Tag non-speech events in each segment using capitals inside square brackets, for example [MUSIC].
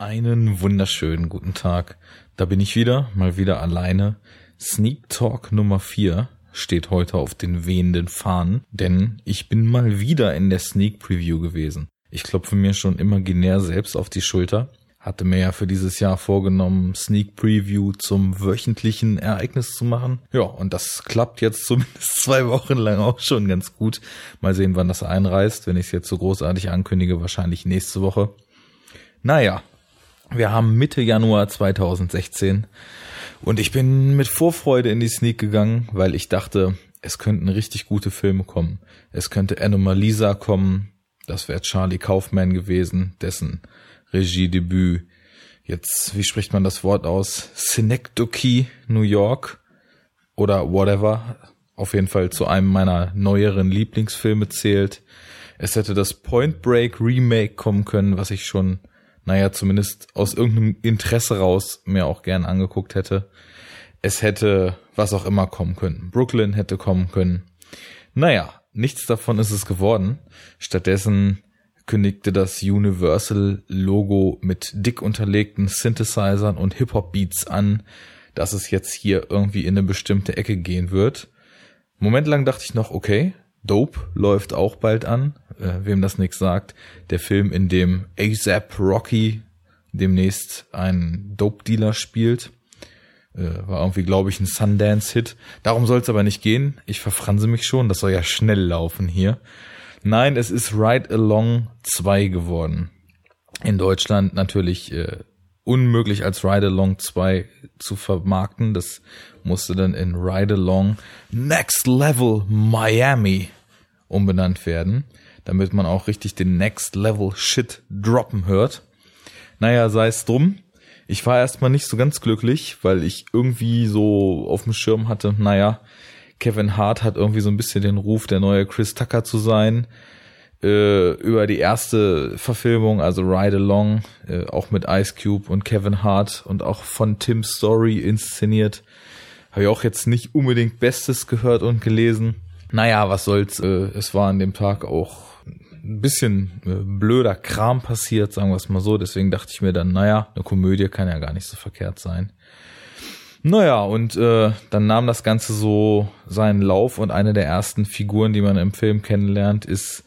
Einen wunderschönen guten Tag. Da bin ich wieder, mal wieder alleine. Sneak Talk Nummer 4 steht heute auf den wehenden Fahnen, denn ich bin mal wieder in der Sneak Preview gewesen. Ich klopfe mir schon imaginär selbst auf die Schulter. Hatte mir ja für dieses Jahr vorgenommen, Sneak Preview zum wöchentlichen Ereignis zu machen. Ja, und das klappt jetzt [LAUGHS] zumindest zwei Wochen lang auch schon ganz gut. Mal sehen, wann das einreißt. Wenn ich es jetzt so großartig ankündige, wahrscheinlich nächste Woche. Naja, wir haben Mitte Januar 2016 und ich bin mit Vorfreude in die Sneak gegangen, weil ich dachte, es könnten richtig gute Filme kommen. Es könnte Anomalisa kommen, das wäre Charlie Kaufman gewesen, dessen Regiedebüt jetzt, wie spricht man das Wort aus? Synecdoche, New York oder whatever, auf jeden Fall zu einem meiner neueren Lieblingsfilme zählt. Es hätte das Point Break Remake kommen können, was ich schon naja, zumindest aus irgendeinem Interesse raus mir auch gern angeguckt hätte. Es hätte was auch immer kommen können. Brooklyn hätte kommen können. Naja, nichts davon ist es geworden. Stattdessen kündigte das Universal-Logo mit dick unterlegten Synthesizern und Hip-Hop-Beats an, dass es jetzt hier irgendwie in eine bestimmte Ecke gehen wird. Moment lang dachte ich noch, okay, Dope läuft auch bald an, äh, wem das nichts sagt. Der Film, in dem ASAP Rocky demnächst einen Dope-Dealer spielt. Äh, war irgendwie, glaube ich, ein Sundance-Hit. Darum soll es aber nicht gehen. Ich verfranse mich schon, das soll ja schnell laufen hier. Nein, es ist Ride Along 2 geworden. In Deutschland natürlich äh, unmöglich als Ride Along 2 zu vermarkten. Das musste dann in Ride Along Next Level Miami umbenannt werden, damit man auch richtig den Next Level Shit droppen hört. Naja, sei es drum. Ich war erstmal nicht so ganz glücklich, weil ich irgendwie so auf dem Schirm hatte, naja, Kevin Hart hat irgendwie so ein bisschen den Ruf, der neue Chris Tucker zu sein äh, über die erste Verfilmung, also Ride Along, äh, auch mit Ice Cube und Kevin Hart und auch von Tim Story inszeniert. Habe ich auch jetzt nicht unbedingt Bestes gehört und gelesen. Naja, was soll's. Äh, es war an dem Tag auch ein bisschen äh, blöder Kram passiert, sagen wir es mal so. Deswegen dachte ich mir dann, naja, eine Komödie kann ja gar nicht so verkehrt sein. Naja, und äh, dann nahm das Ganze so seinen Lauf und eine der ersten Figuren, die man im Film kennenlernt, ist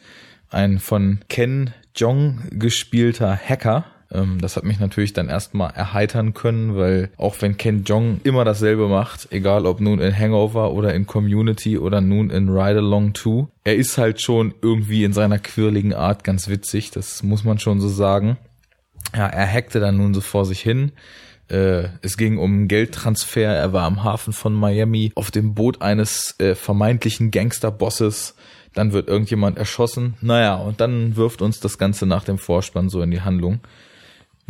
ein von Ken Jong gespielter Hacker. Ähm, das hat mich natürlich dann erstmal erheitern können, weil auch wenn Ken Jong immer dasselbe macht, egal ob nun in Hangover oder in Community oder nun in Ride Along 2, er ist halt schon irgendwie in seiner quirligen Art ganz witzig, das muss man schon so sagen. Ja, er hackte dann nun so vor sich hin. Äh, es ging um Geldtransfer. Er war am Hafen von Miami auf dem Boot eines äh, vermeintlichen Gangsterbosses dann wird irgendjemand erschossen. Naja, und dann wirft uns das Ganze nach dem Vorspann so in die Handlung.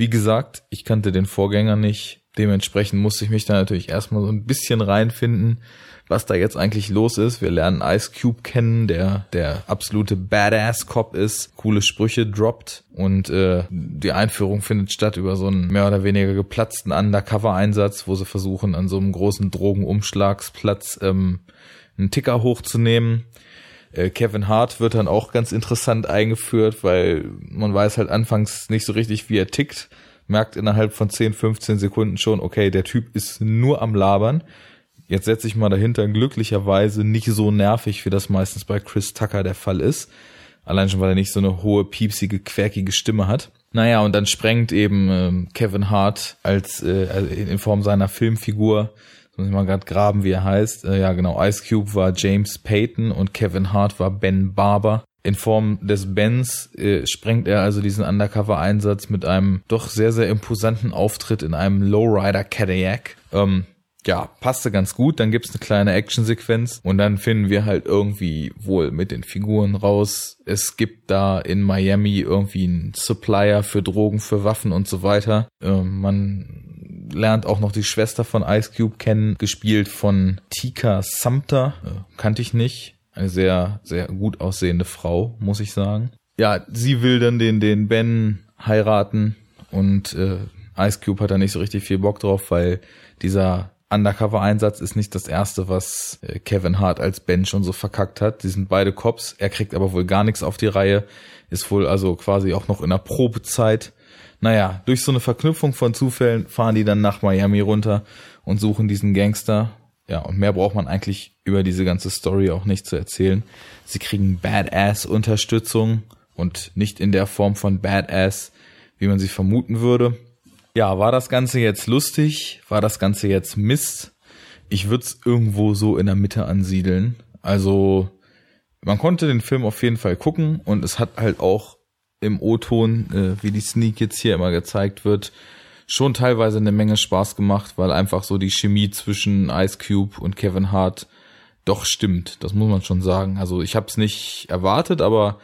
Wie gesagt, ich kannte den Vorgänger nicht. Dementsprechend musste ich mich da natürlich erstmal so ein bisschen reinfinden, was da jetzt eigentlich los ist. Wir lernen Ice Cube kennen, der der absolute Badass-Cop ist, coole Sprüche droppt und äh, die Einführung findet statt über so einen mehr oder weniger geplatzten Undercover-Einsatz, wo sie versuchen, an so einem großen Drogenumschlagsplatz ähm, einen Ticker hochzunehmen. Äh, Kevin Hart wird dann auch ganz interessant eingeführt, weil man weiß halt anfangs nicht so richtig, wie er tickt, merkt innerhalb von 10, 15 Sekunden schon, okay, der Typ ist nur am Labern. Jetzt setze ich mal dahinter, glücklicherweise nicht so nervig, wie das meistens bei Chris Tucker der Fall ist. Allein schon, weil er nicht so eine hohe, piepsige, querkige Stimme hat. Naja, und dann sprengt eben äh, Kevin Hart als äh, in Form seiner Filmfigur muss ich mal gerade graben, wie er heißt. Äh, ja, genau. Ice Cube war James Payton und Kevin Hart war Ben Barber. In Form des Bens äh, sprengt er also diesen Undercover-Einsatz mit einem doch sehr, sehr imposanten Auftritt in einem Lowrider Cadillac. Ähm, ja, passte ganz gut. Dann gibt's eine kleine Actionsequenz und dann finden wir halt irgendwie wohl mit den Figuren raus. Es gibt da in Miami irgendwie einen Supplier für Drogen, für Waffen und so weiter. Ähm, man lernt auch noch die Schwester von Ice Cube kennen, gespielt von Tika Sumter. Äh, kannte ich nicht. Eine sehr, sehr gut aussehende Frau, muss ich sagen. Ja, sie will dann den, den Ben heiraten und äh, Ice Cube hat da nicht so richtig viel Bock drauf, weil dieser Undercover-Einsatz ist nicht das erste, was äh, Kevin Hart als Ben schon so verkackt hat. Die sind beide Cops. Er kriegt aber wohl gar nichts auf die Reihe. Ist wohl also quasi auch noch in der Probezeit Naja, durch so eine Verknüpfung von Zufällen fahren die dann nach Miami runter und suchen diesen Gangster. Ja, und mehr braucht man eigentlich über diese ganze Story auch nicht zu erzählen. Sie kriegen Badass-Unterstützung und nicht in der Form von Badass, wie man sie vermuten würde. Ja, war das Ganze jetzt lustig? War das Ganze jetzt Mist? Ich würde es irgendwo so in der Mitte ansiedeln. Also man konnte den Film auf jeden Fall gucken und es hat halt auch im O-Ton, äh, wie die Sneak jetzt hier immer gezeigt wird, schon teilweise eine Menge Spaß gemacht, weil einfach so die Chemie zwischen Ice Cube und Kevin Hart doch stimmt. Das muss man schon sagen. Also ich habe es nicht erwartet, aber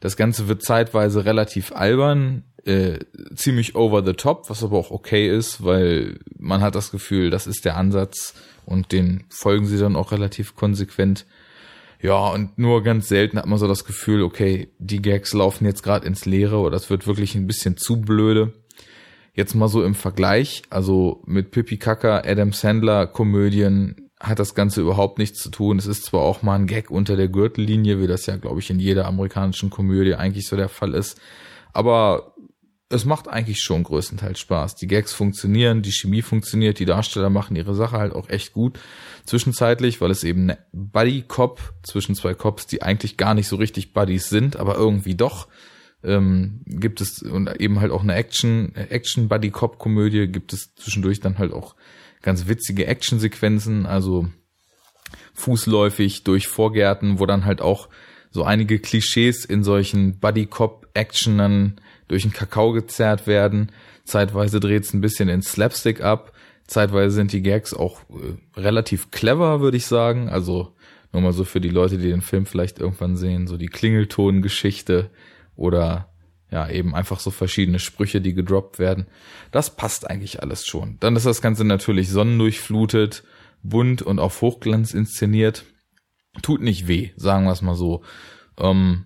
das Ganze wird zeitweise relativ albern, äh, ziemlich over the top, was aber auch okay ist, weil man hat das Gefühl, das ist der Ansatz und den folgen sie dann auch relativ konsequent. Ja, und nur ganz selten hat man so das Gefühl, okay, die Gags laufen jetzt gerade ins Leere oder es wird wirklich ein bisschen zu blöde. Jetzt mal so im Vergleich, also mit Pippi Kaka, Adam Sandler Komödien hat das Ganze überhaupt nichts zu tun. Es ist zwar auch mal ein Gag unter der Gürtellinie, wie das ja, glaube ich, in jeder amerikanischen Komödie eigentlich so der Fall ist. Aber es macht eigentlich schon größtenteils Spaß. Die Gags funktionieren, die Chemie funktioniert, die Darsteller machen ihre Sache halt auch echt gut. Zwischenzeitlich, weil es eben eine Buddy-Cop zwischen zwei Cops, die eigentlich gar nicht so richtig Buddies sind, aber irgendwie doch, ähm, gibt es und eben halt auch eine Action, Action Buddy Cop Komödie, gibt es zwischendurch dann halt auch ganz witzige Actionsequenzen, also fußläufig durch Vorgärten, wo dann halt auch so einige Klischees in solchen Buddy Cop Actionern durch den Kakao gezerrt werden. Zeitweise dreht es ein bisschen in Slapstick ab. Zeitweise sind die Gags auch äh, relativ clever, würde ich sagen. Also nur mal so für die Leute, die den Film vielleicht irgendwann sehen, so die Klingelton-Geschichte oder ja, eben einfach so verschiedene Sprüche, die gedroppt werden. Das passt eigentlich alles schon. Dann ist das Ganze natürlich sonnendurchflutet, bunt und auf Hochglanz inszeniert. Tut nicht weh, sagen wir es mal so. Ähm,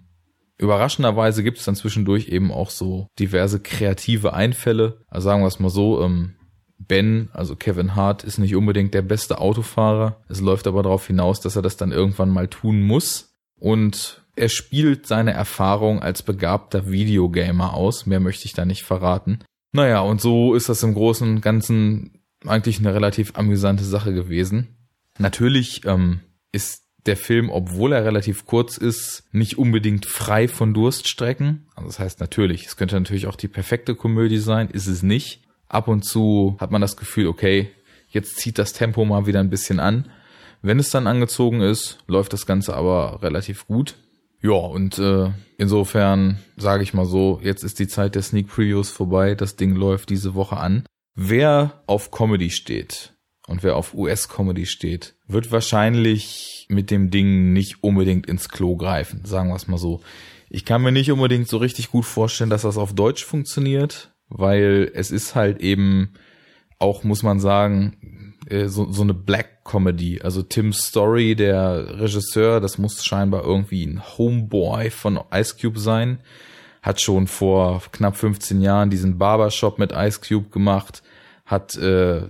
überraschenderweise gibt es dann zwischendurch eben auch so diverse kreative Einfälle. Also sagen wir es mal so, ähm, Ben, also Kevin Hart, ist nicht unbedingt der beste Autofahrer. Es läuft aber darauf hinaus, dass er das dann irgendwann mal tun muss. Und er spielt seine Erfahrung als begabter Videogamer aus. Mehr möchte ich da nicht verraten. Naja, und so ist das im Großen und Ganzen eigentlich eine relativ amüsante Sache gewesen. Natürlich ähm, ist der Film, obwohl er relativ kurz ist, nicht unbedingt frei von Durststrecken. Also das heißt natürlich, es könnte natürlich auch die perfekte Komödie sein, ist es nicht. Ab und zu hat man das Gefühl, okay, jetzt zieht das Tempo mal wieder ein bisschen an. Wenn es dann angezogen ist, läuft das Ganze aber relativ gut. Ja, und äh, insofern sage ich mal so, jetzt ist die Zeit der Sneak Previews vorbei, das Ding läuft diese Woche an. Wer auf Comedy steht und wer auf US-Comedy steht, wird wahrscheinlich mit dem Ding nicht unbedingt ins Klo greifen, sagen wir es mal so. Ich kann mir nicht unbedingt so richtig gut vorstellen, dass das auf Deutsch funktioniert, weil es ist halt eben auch, muss man sagen, äh, so, so eine Black Comedy. Also Tim Story, der Regisseur, das muss scheinbar irgendwie ein Homeboy von Ice Cube sein. Hat schon vor knapp 15 Jahren diesen Barbershop mit Ice Cube gemacht, hat äh,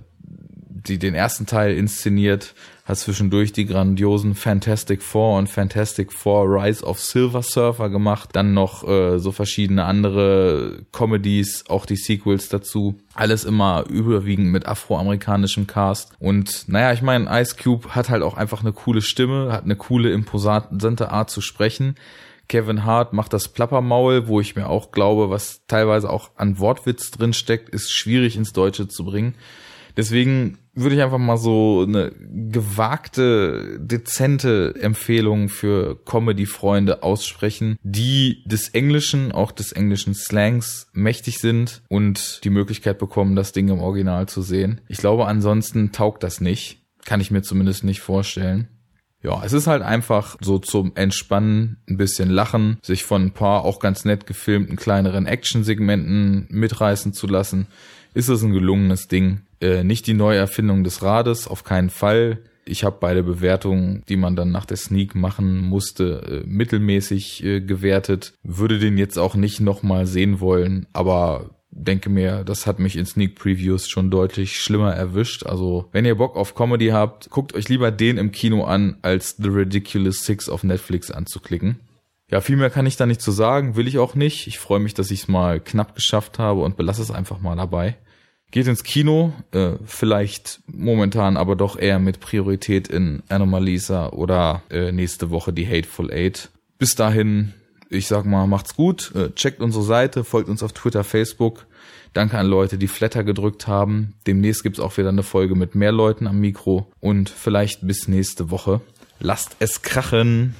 die den ersten Teil inszeniert, hat zwischendurch die grandiosen Fantastic Four und Fantastic Four Rise of Silver Surfer gemacht, dann noch äh, so verschiedene andere Comedies, auch die Sequels dazu. Alles immer überwiegend mit afroamerikanischem Cast. Und naja, ich meine, Ice Cube hat halt auch einfach eine coole Stimme, hat eine coole, imposante Art zu sprechen. Kevin Hart macht das Plappermaul, wo ich mir auch glaube, was teilweise auch an Wortwitz drin steckt, ist schwierig ins Deutsche zu bringen. Deswegen würde ich einfach mal so eine gewagte, dezente Empfehlung für Comedy-Freunde aussprechen, die des Englischen, auch des englischen Slangs mächtig sind und die Möglichkeit bekommen, das Ding im Original zu sehen. Ich glaube, ansonsten taugt das nicht. Kann ich mir zumindest nicht vorstellen. Ja, es ist halt einfach so zum Entspannen, ein bisschen lachen, sich von ein paar auch ganz nett gefilmten kleineren Action-Segmenten mitreißen zu lassen. Ist es ein gelungenes Ding äh, nicht die Neuerfindung des Rades, auf keinen Fall. Ich habe beide Bewertungen, die man dann nach der Sneak machen musste, äh, mittelmäßig äh, gewertet. Würde den jetzt auch nicht nochmal sehen wollen, aber denke mir, das hat mich in Sneak Previews schon deutlich schlimmer erwischt. Also, wenn ihr Bock auf Comedy habt, guckt euch lieber den im Kino an, als The Ridiculous Six auf Netflix anzuklicken. Ja, viel mehr kann ich da nicht zu sagen, will ich auch nicht. Ich freue mich, dass ich es mal knapp geschafft habe und belasse es einfach mal dabei. Geht ins Kino, äh, vielleicht momentan aber doch eher mit Priorität in Anomalisa oder äh, nächste Woche die Hateful Eight. Bis dahin, ich sag mal, macht's gut, äh, checkt unsere Seite, folgt uns auf Twitter, Facebook. Danke an Leute, die Flatter gedrückt haben. Demnächst gibt's auch wieder eine Folge mit mehr Leuten am Mikro und vielleicht bis nächste Woche. Lasst es krachen.